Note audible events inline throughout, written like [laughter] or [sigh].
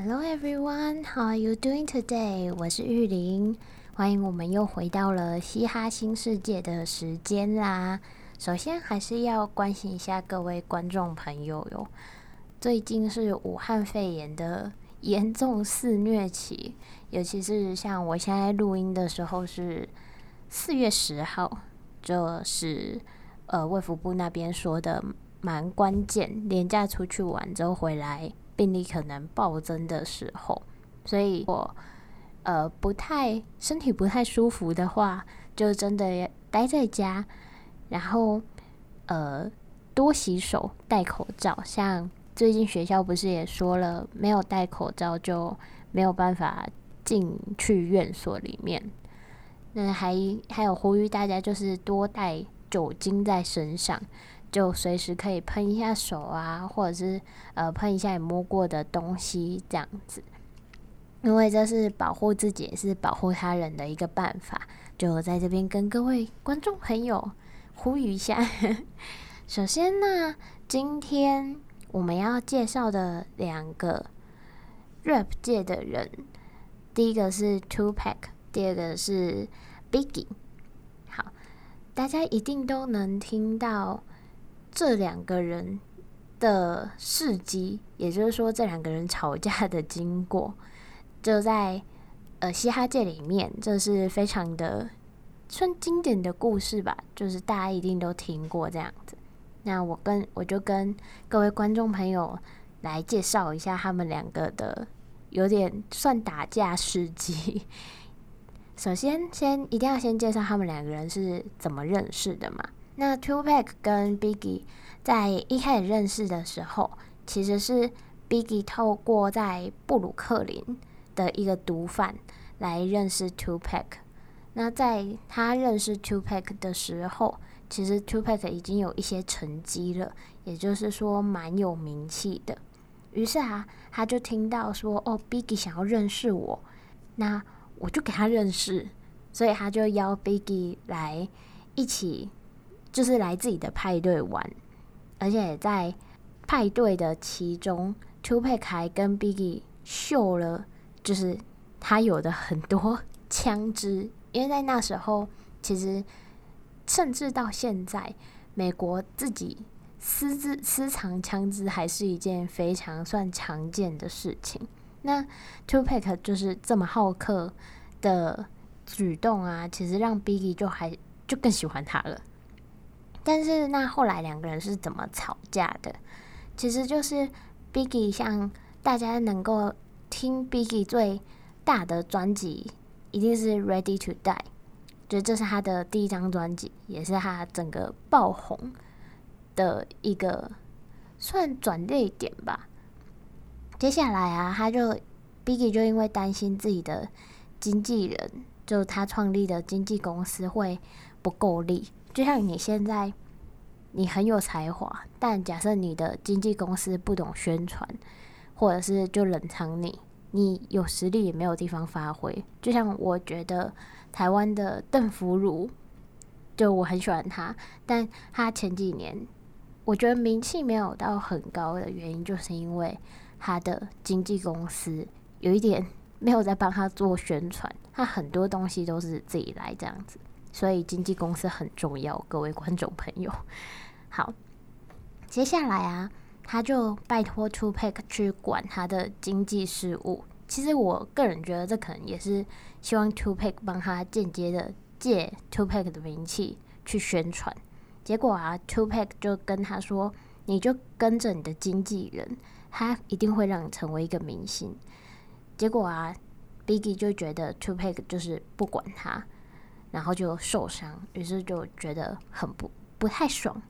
Hello everyone, how are you doing today? 我是玉玲，欢迎我们又回到了嘻哈新世界的时间啦。首先还是要关心一下各位观众朋友哟，最近是武汉肺炎的严重肆虐期，尤其是像我现在录音的时候是四月十号，就是呃卫福部那边说的蛮关键，连假出去玩之后回来。病例可能暴增的时候，所以我呃不太身体不太舒服的话，就真的待在家，然后呃多洗手，戴口罩。像最近学校不是也说了，没有戴口罩就没有办法进去院所里面。那还还有呼吁大家就是多带酒精在身上。就随时可以喷一下手啊，或者是呃喷一下你摸过的东西这样子，因为这是保护自己也是保护他人的一个办法。就在这边跟各位观众朋友呼吁一下。首先呢，今天我们要介绍的两个 rap 界的人，第一个是 Tupac，第二个是 Biggie。好，大家一定都能听到。这两个人的事迹，也就是说，这两个人吵架的经过，就在呃嘻哈界里面，这是非常的算经典的故事吧，就是大家一定都听过这样子。那我跟我就跟各位观众朋友来介绍一下他们两个的有点算打架事迹。[laughs] 首先，先一定要先介绍他们两个人是怎么认识的嘛。那 Tupac 跟 Biggie 在一开始认识的时候，其实是 Biggie 透过在布鲁克林的一个毒贩来认识 Tupac。那在他认识 Tupac 的时候，其实 Tupac 已经有一些成绩了，也就是说蛮有名气的。于是啊，他就听到说：“哦，Biggie 想要认识我，那我就给他认识。”所以他就邀 Biggie 来一起。就是来自己的派对玩，而且在派对的其中，Tupac 还跟 Biggie 秀了，就是他有的很多枪支，因为在那时候，其实甚至到现在，美国自己私自私藏枪支还是一件非常算常见的事情。那 Tupac 就是这么好客的举动啊，其实让 Biggie 就还就更喜欢他了。但是那后来两个人是怎么吵架的？其实就是 Biggie 像大家能够听 Biggie 最大的专辑，一定是 Ready to Die，就这是他的第一张专辑，也是他整个爆红的一个算转捩点吧。接下来啊，他就 Biggie 就因为担心自己的经纪人，就他创立的经纪公司会不够力。就像你现在，你很有才华，但假设你的经纪公司不懂宣传，或者是就冷藏你，你有实力也没有地方发挥。就像我觉得台湾的邓福如，就我很喜欢他，但他前几年我觉得名气没有到很高的原因，就是因为他的经纪公司有一点 [laughs] 没有在帮他做宣传，他很多东西都是自己来这样子。所以经纪公司很重要，各位观众朋友。好，接下来啊，他就拜托 Tupac 去管他的经济事务。其实我个人觉得，这可能也是希望 Tupac 帮他间接的借 Tupac 的名气去宣传。结果啊，Tupac 就跟他说：“你就跟着你的经纪人，他一定会让你成为一个明星。”结果啊，Biggie 就觉得 Tupac 就是不管他。然后就受伤，于是就觉得很不不太爽。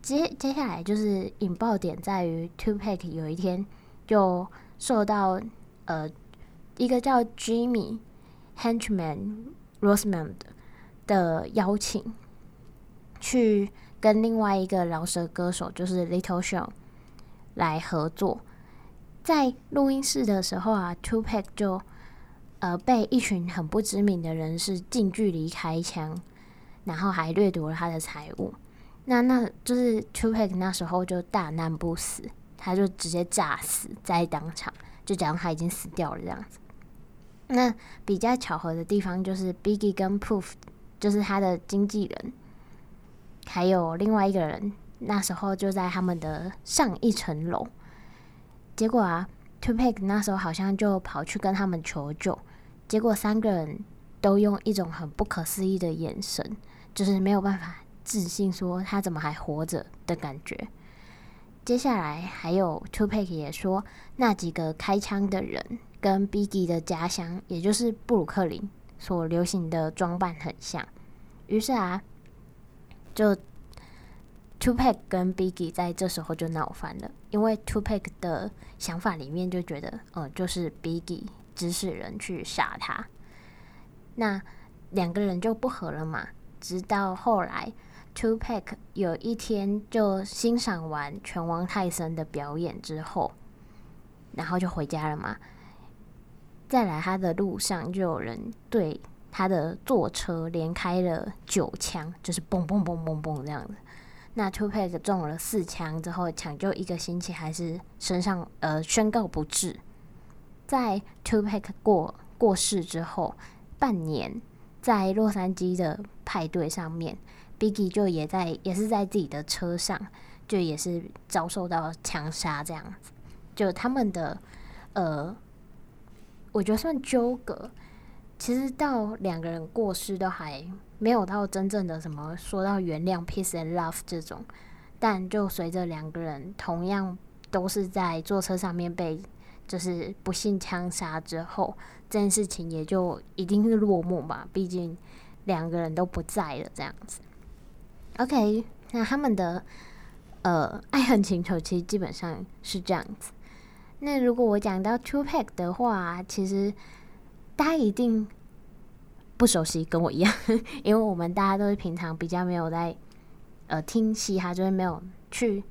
接接下来就是引爆点在于，Tupac 有一天就受到呃一个叫 Jimmy Henchman Rosmond 的邀请，去跟另外一个饶舌歌手就是 Little Sean 来合作。在录音室的时候啊，Tupac 就。呃，被一群很不知名的人士近距离开枪，然后还掠夺了他的财物。那那就是 Tupac 那时候就大难不死，他就直接炸死在当场。就假如他已经死掉了这样子。那比较巧合的地方就是 Biggie 跟 Proof，就是他的经纪人，还有另外一个人，那时候就在他们的上一层楼。结果啊，Tupac 那时候好像就跑去跟他们求救，结果三个人都用一种很不可思议的眼神，就是没有办法置信说他怎么还活着的感觉。接下来还有 Tupac 也说，那几个开枪的人跟 Biggie 的家乡，也就是布鲁克林所流行的装扮很像。于是啊，就 Tupac 跟 Biggie 在这时候就闹翻了，因为 Tupac 的想法里面就觉得，呃，就是 Biggie 指使人去杀他。那两个人就不和了嘛，直到后来。Tupac 有一天就欣赏完拳王泰森的表演之后，然后就回家了嘛。再来他的路上，就有人对他的坐车连开了九枪，就是嘣嘣嘣嘣嘣这样子。那 Two Pack 中了四枪之后，抢救一个星期还是身上呃宣告不治。在 Tupac 过过世之后，半年在洛杉矶的派对上面。Biggie 就也在，也是在自己的车上，就也是遭受到枪杀这样子。就他们的呃，我觉得算纠葛。其实到两个人过世都还没有到真正的什么说到原谅、peace and love 这种。但就随着两个人同样都是在坐车上面被就是不幸枪杀之后，这件事情也就一定是落幕吧。毕竟两个人都不在了，这样子。OK，那他们的呃爱恨情仇其实基本上是这样子。那如果我讲到 Tupac 的话，其实大家一定不熟悉，跟我一样，[laughs] 因为我们大家都是平常比较没有在呃听嘻哈，就是没有去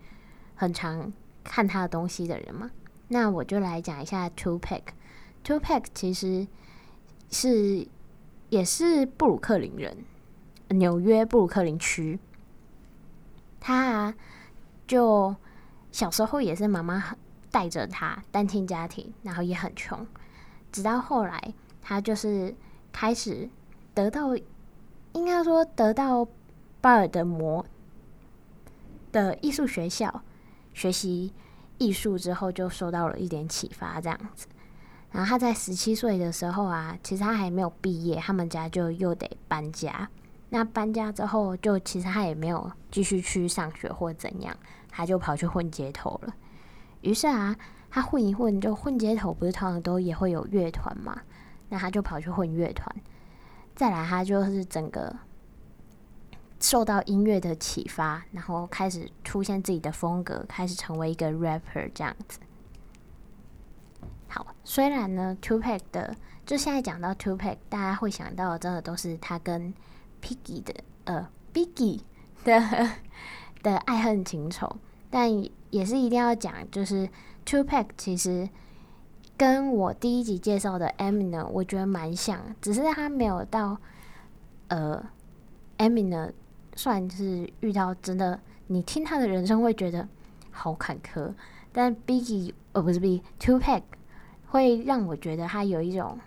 很常看他的东西的人嘛。那我就来讲一下 Tupac。Tupac 其实是也是布鲁克林人，纽约布鲁克林区。他，就小时候也是妈妈带着他单亲家庭，然后也很穷，直到后来他就是开始得到，应该说得到巴尔的摩的艺术学校学习艺术之后，就受到了一点启发，这样子。然后他在十七岁的时候啊，其实他还没有毕业，他们家就又得搬家。那搬家之后，就其实他也没有继续去上学或怎样，他就跑去混街头了。于是啊，他混一混，就混街头，不是通常都也会有乐团嘛？那他就跑去混乐团。再来，他就是整个受到音乐的启发，然后开始出现自己的风格，开始成为一个 rapper 这样子。好，虽然呢，Tupac 的，就现在讲到 Tupac，大家会想到的真的都是他跟 Piggy 的呃，Biggie 的的爱恨情仇，但也是一定要讲，就是 Tupac 其实跟我第一集介绍的 Eminem 我觉得蛮像，只是他没有到呃 Eminem 算是遇到真的，你听他的人生会觉得好坎坷，但 Biggie 呃不是 Biggie Tupac 会让我觉得他有一种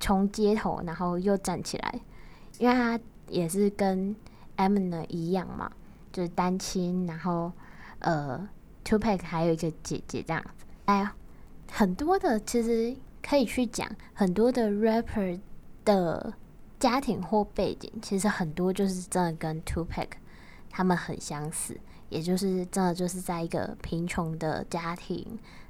从街头然后又站起来，因为他。也是跟 Eminem 一样嘛，就是单亲，然后呃 Two Pack 还有一个姐姐这样子。哎，很多的其实可以去讲很多的 rapper 的家庭或背景，其实很多就是真的跟 Two Pack 他们很相似，也就是真的就是在一个贫穷的家庭，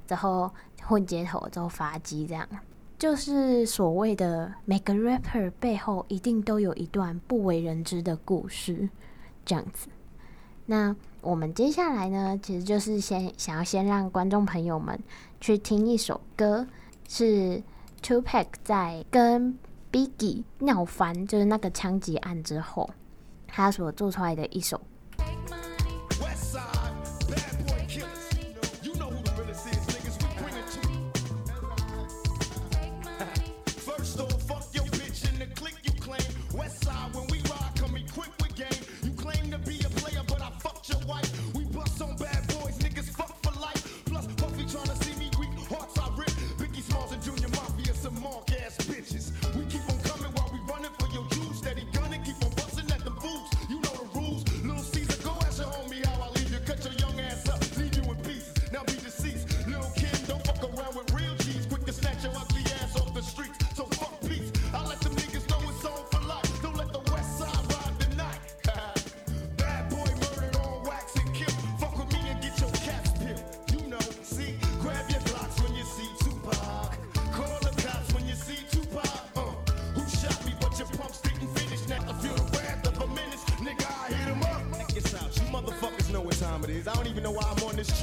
之后混街头之后发迹这样。就是所谓的每个 rapper 背后一定都有一段不为人知的故事，这样子。那我们接下来呢，其实就是先想要先让观众朋友们去听一首歌，是 Two Pack 在跟 Biggie 闹翻，就是那个枪击案之后，他所做出来的一首。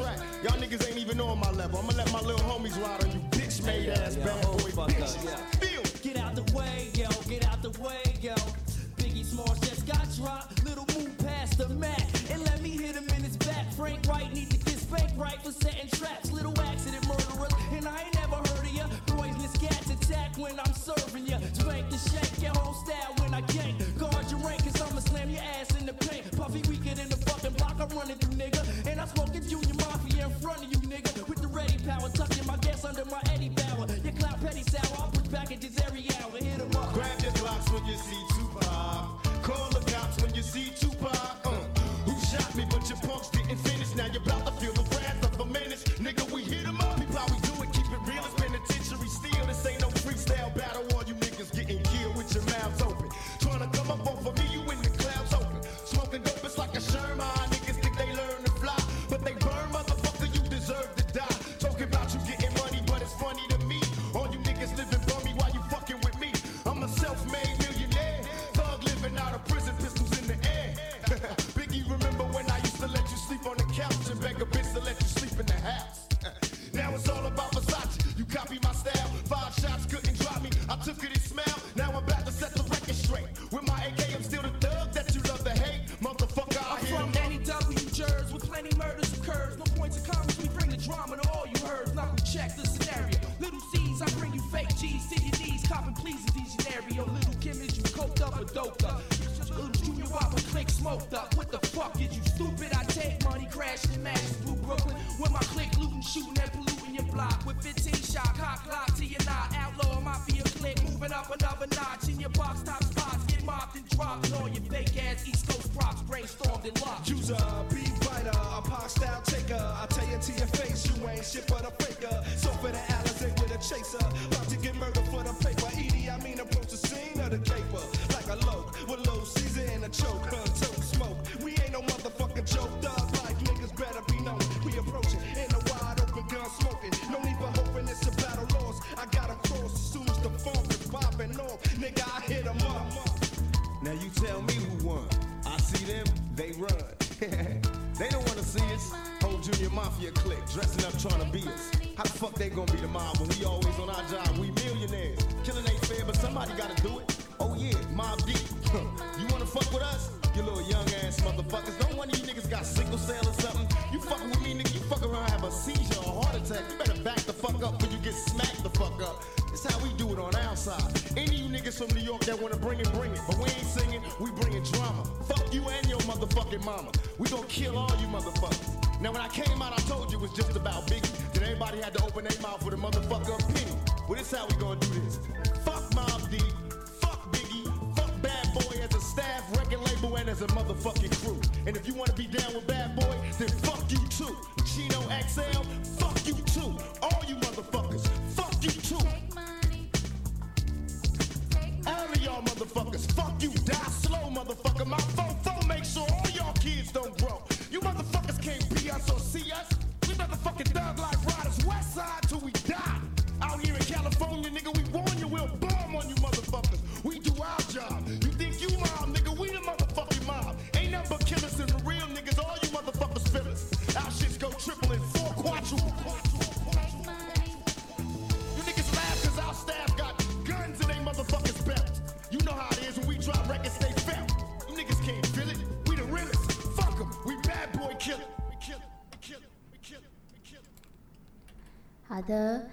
Track. Y'all niggas ain't even on my level. I'ma let my little homies ride on you bitch made ass bad boy bitches. Feel. Get out the way, yo, get out the way, yo. Biggie Smalls just got dropped. Little move past the Mac. And let me hit him in his back. Frank White need to get spanked right for setting traps. Little accident murderers. And I ain't never heard of ya. Poisonous cats attack when I'm Junior Whopper click smoked up. What the fuck is you stupid? I take money, crashing and matches through Brooklyn. With my click looting, shooting and polluting your block. With 15 shot, cock lock to your knot. Outlaw mafia click, moving up another notch. In your box top spots, get mopped and dropped. And all your fake ass East Coast props brainstormed and locked. User, beat writer, a pop style taker. I tell you to your face, you ain't shit but a faker. So for the Alizé with a chaser, about to get murdered for the paper. Edie, I mean approach the scene of the caper like a low season and a choke. Smoke, we ain't no motherfucking joke. Thug life niggas better be known. We approaching in a wide open gun smoking. No need for hoping it's a battle lost. I got 'em crossed as soon as the funk is popping off. Nigga, I hit 'em up. Now you tell me who won. I see them, they run. [laughs] they don't wanna see us. Whole junior mafia clique dressing up trying to be us. How the fuck they gonna be the mob when we always on our job? We millionaires. Killing ain't fair, but somebody gotta do it. Oh yeah, Mob Deep. You wanna fuck with us? You little young ass motherfuckers. Don't one of you niggas got sickle cell or something. You fucking with me, nigga. You fuck around, have a seizure or heart attack. You better back the fuck up when you get smacked the fuck up. It's how we do it on our side. Any of you niggas from New York that wanna bring it, bring it. But we ain't singing, we bringing drama. Fuck you and your motherfucking mama. We gonna kill all you motherfuckers. Now when I came out, I told you it was just about Biggie. Then everybody had to open their mouth with a motherfucker opinion. Well, this how we gonna do this. Fuck Mob Deep. As a motherfucking crew. And if you wanna be down with Bad Boy, then fuck you too. Chino XL, fuck you too. All you motherfuckers, fuck you too. All of y'all motherfuckers, fuck you, die slow, motherfucker. My phone phone make sure all y'all kids don't grow. 好的，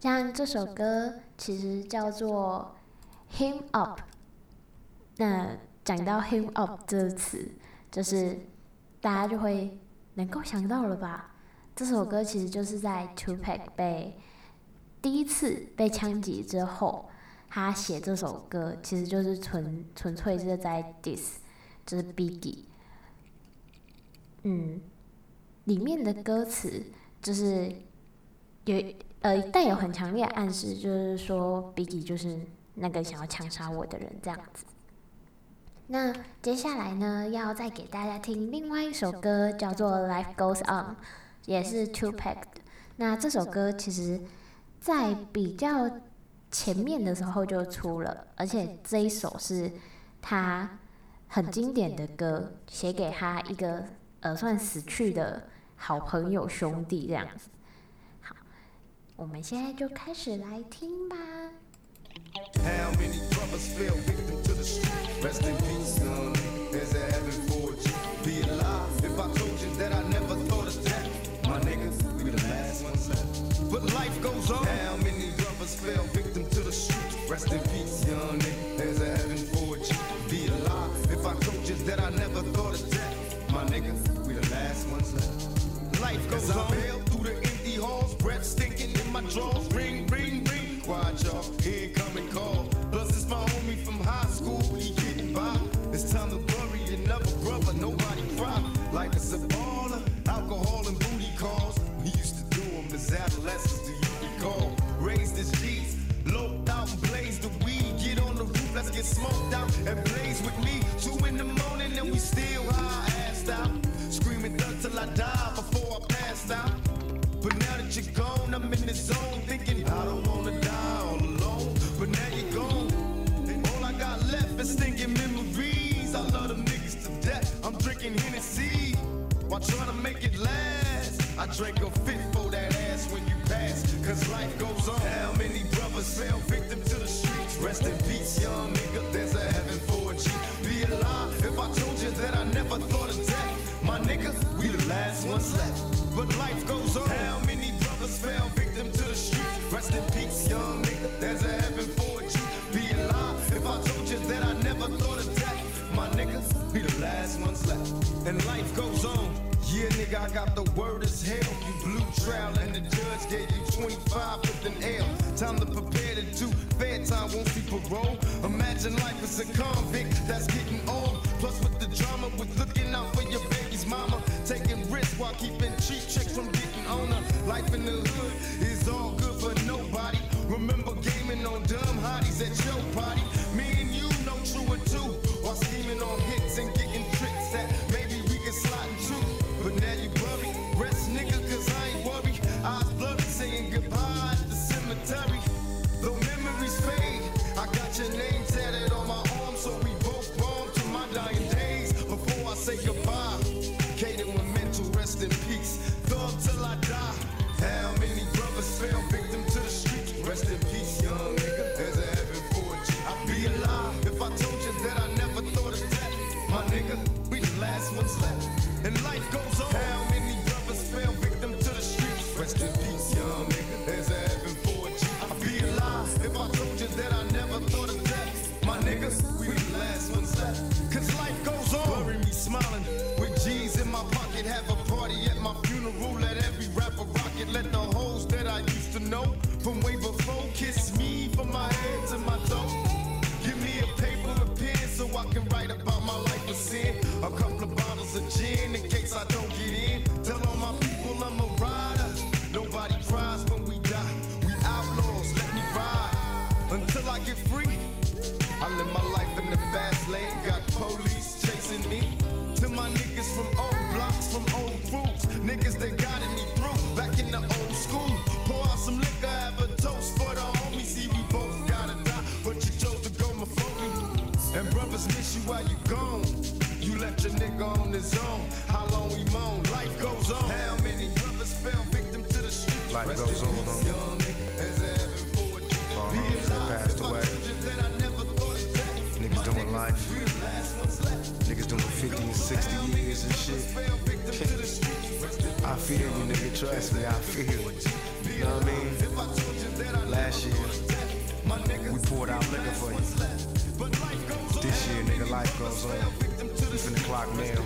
像这首歌其实叫做《Him Up》。那讲到 “him up” 这个词，就是大家就会能够想到了吧？这首歌其实就是在 Tupac 被第一次被枪击之后，他写这首歌其实就是纯纯粹是在 diss，就是 Biggie。嗯，里面的歌词就是有呃带有很强烈的暗示，就是说 Biki 就是那个想要枪杀我的人这样子。那接下来呢，要再给大家听另外一首歌，叫做《Life Goes On》，也是 Two Pack 的。那这首歌其实，在比较前面的时候就出了，而且这一首是他很经典的歌，写给他一个呃算死去的好朋友兄弟这样子。我们现在就开始来听吧。while trying to make it last. I drank a fifth for that ass when you pass, cause life goes on. How many brothers fell victim to the streets? Rest in peace, young nigga, there's a heaven for a G. Be a lie if I told you that I never thought of death. My nigga, we the last ones left, but life goes on. How many brothers fell victim to the streets? Rest in peace, young nigga, there's a heaven for a G. Be a lie if I told you that I never thought of death. My niggas be the last ones left, and life goes on. Yeah, nigga, I got the word as hell. You blue trial and the judge gave you 25 with an L. Time to prepare to do fair time, won't be parole. Imagine life as a convict that's getting old. Plus with the drama, with looking out for your baby's mama. Taking risks while keeping cheap checks from getting on her. Life in the hood is all good for nobody. Remember gaming on dumb hotties at your party. If I told you that I never thought of death, my niggas, we the last ones left. Cause life goes on. Bury me smiling with G's in my pocket. Have a party at my funeral. Let every rapper rock it. Let the hoes that I used to know Niggas that guided me through back in the old school. Pour out some liquor, have a toast for the homies. See, we both gotta die, but you chose to go my phone. And brothers miss you while you gone. You left your nigga on his own. How long we moan? Life goes on. How many brothers fell victim to the streets? Life Rest goes on. Peace, young nigga, as ever. Long homies that passed away. Niggas doing life. Niggas doing 50 and 60 years and shit feel you, nigga. Trust me, I feel you. You know what I mean? Last year, we poured out liquor for you. This year, nigga, life goes on. You the clock now.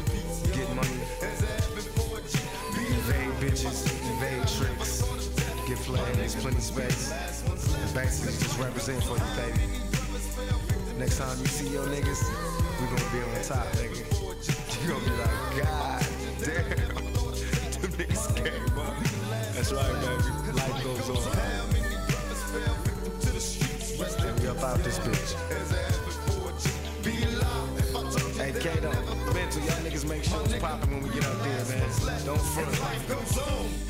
get money, evade bitches, evade tricks, get flagged. There's plenty space. The Basically, just represent for you, baby. Next time you see your niggas, we gonna be on top, nigga. You gonna be like, God damn this game, huh? That's right, baby. Life goes on. And we up out this bitch. Hey, Kato, mental, y'all niggas make sure it's poppin' when we get out there, man. Don't front.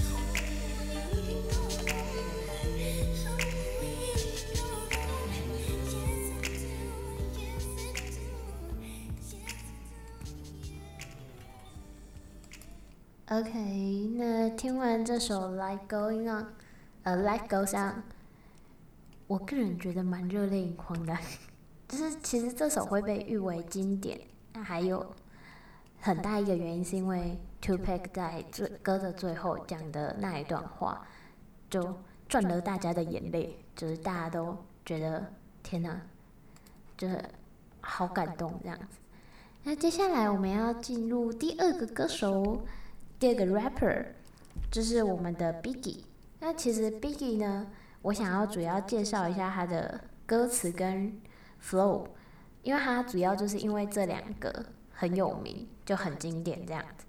OK，那听完这首《Like Going On》，呃，《Like Goes On》，我个人觉得蛮热泪盈眶的。就是其实这首会被誉为经典，那还有很大一个原因是因为 Tupac 在最歌的最后讲的那一段话，就赚了大家的眼泪，就是大家都觉得天哪，就是好感动这样子。那接下来我们要进入第二个歌手。第二个 rapper 就是我们的 Biggie。那其实 Biggie 呢，我想要主要介绍一下他的歌词跟 flow，因为他主要就是因为这两个很有名，就很经典这样子。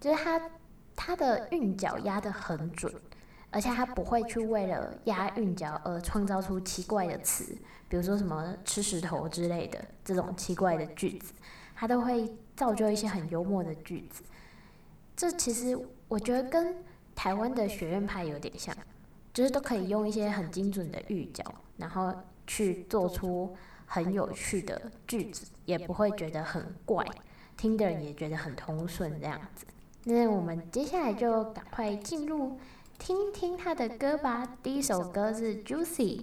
就是他他的韵脚压得很准，而且他不会去为了压韵脚而创造出奇怪的词，比如说什么吃石头之类的这种奇怪的句子，他都会造就一些很幽默的句子。这其实我觉得跟台湾的学院派有点像，就是都可以用一些很精准的预角，然后去做出很有趣的句子，也不会觉得很怪，听的人也觉得很通顺这样子。那我们接下来就赶快进入听听他的歌吧。第一首歌是 Juicy。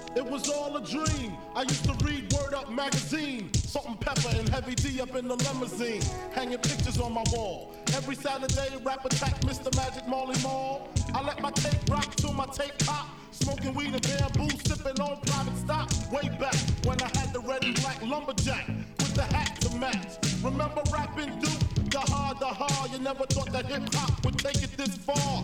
It was all a dream. I used to read Word Up magazine. Salt-n-Pepa and Heavy D up in the limousine. Hanging pictures on my wall. Every Saturday, rap attack Mr. Magic Molly Mall. I let my tape rock till my tape pop. Smoking weed and bamboo, sipping on private stock. Way back when I had the red and black lumberjack with the hat to match. Remember rapping Duke? The hard, the hard. You never thought that hip hop would take it this far.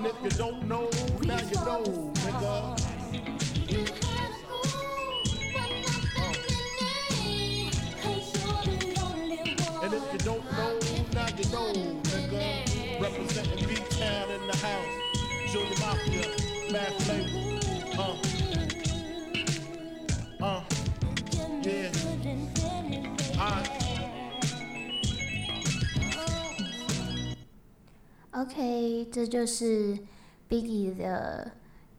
And if you don't know, now you know, nigga. And if you don't know, now you know, nigga. Representing B-Town in the house. Junior Mafia, Mad Flavor. OK，这就是 Biggie 的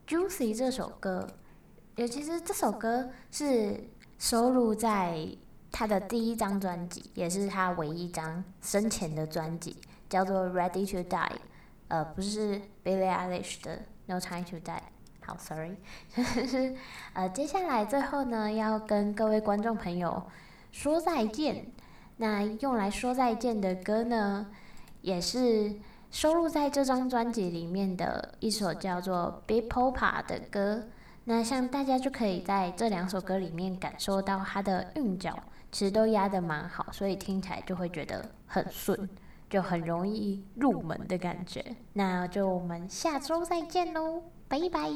《Juicy》这首歌。尤其是这首歌是收录在他的第一张专辑，也是他唯一一张生前的专辑，叫做《Ready to Die》。呃，不是 Billie Eilish 的《No Time to Die》。好，Sorry，[laughs] 呃，接下来最后呢，要跟各位观众朋友说再见。那用来说再见的歌呢，也是。收录在这张专辑里面的一首叫做《Big Popa》的歌，那像大家就可以在这两首歌里面感受到它的韵脚，其实都压得蛮好，所以听起来就会觉得很顺，就很容易入门的感觉。那就我们下周再见喽，拜拜。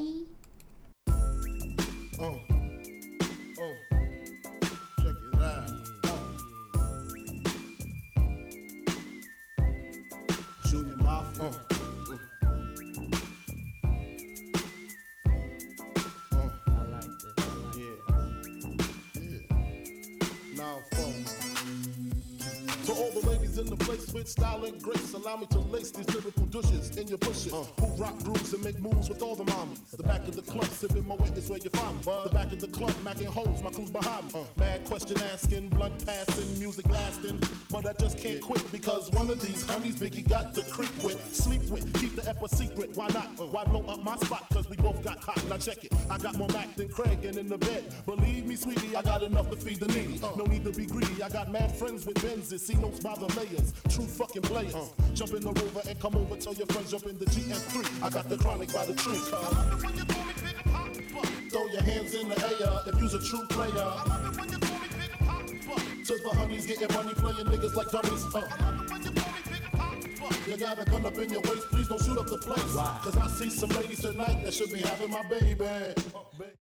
In the place with style and grace, allow me to lace these lyrical douches in your bushes. Uh. Who rock grooves and make moves with all the mommies. The back of the club, sipping my is where you find me. The back of the club, macking holes, my crew's behind me. Uh. Mad question asking, blunt passing, music lasting. But I just can't quit because one of these homies Biggie got to creep with, sleep with, keep the ep a secret. Why not? Uh. Why blow up my spot? Cause we both got hot. Now check it. I got more Mac than Craig and in the bed. Believe me, sweetie, I got enough to feed the needy. No need to be greedy. I got mad friends with Benzes, see notes by the layers. True fucking players. Jump in the rover and come over. Tell your friends jump in the GM3. I got the chronic by the tree. Throw your hands in the air if you's a true player. Just the honeys getting money, playing niggas like dummies. Uh. You got a gun up in your waist, please don't shoot up the place. Why? Cause I see some ladies tonight that should be having my baby. Uh, baby.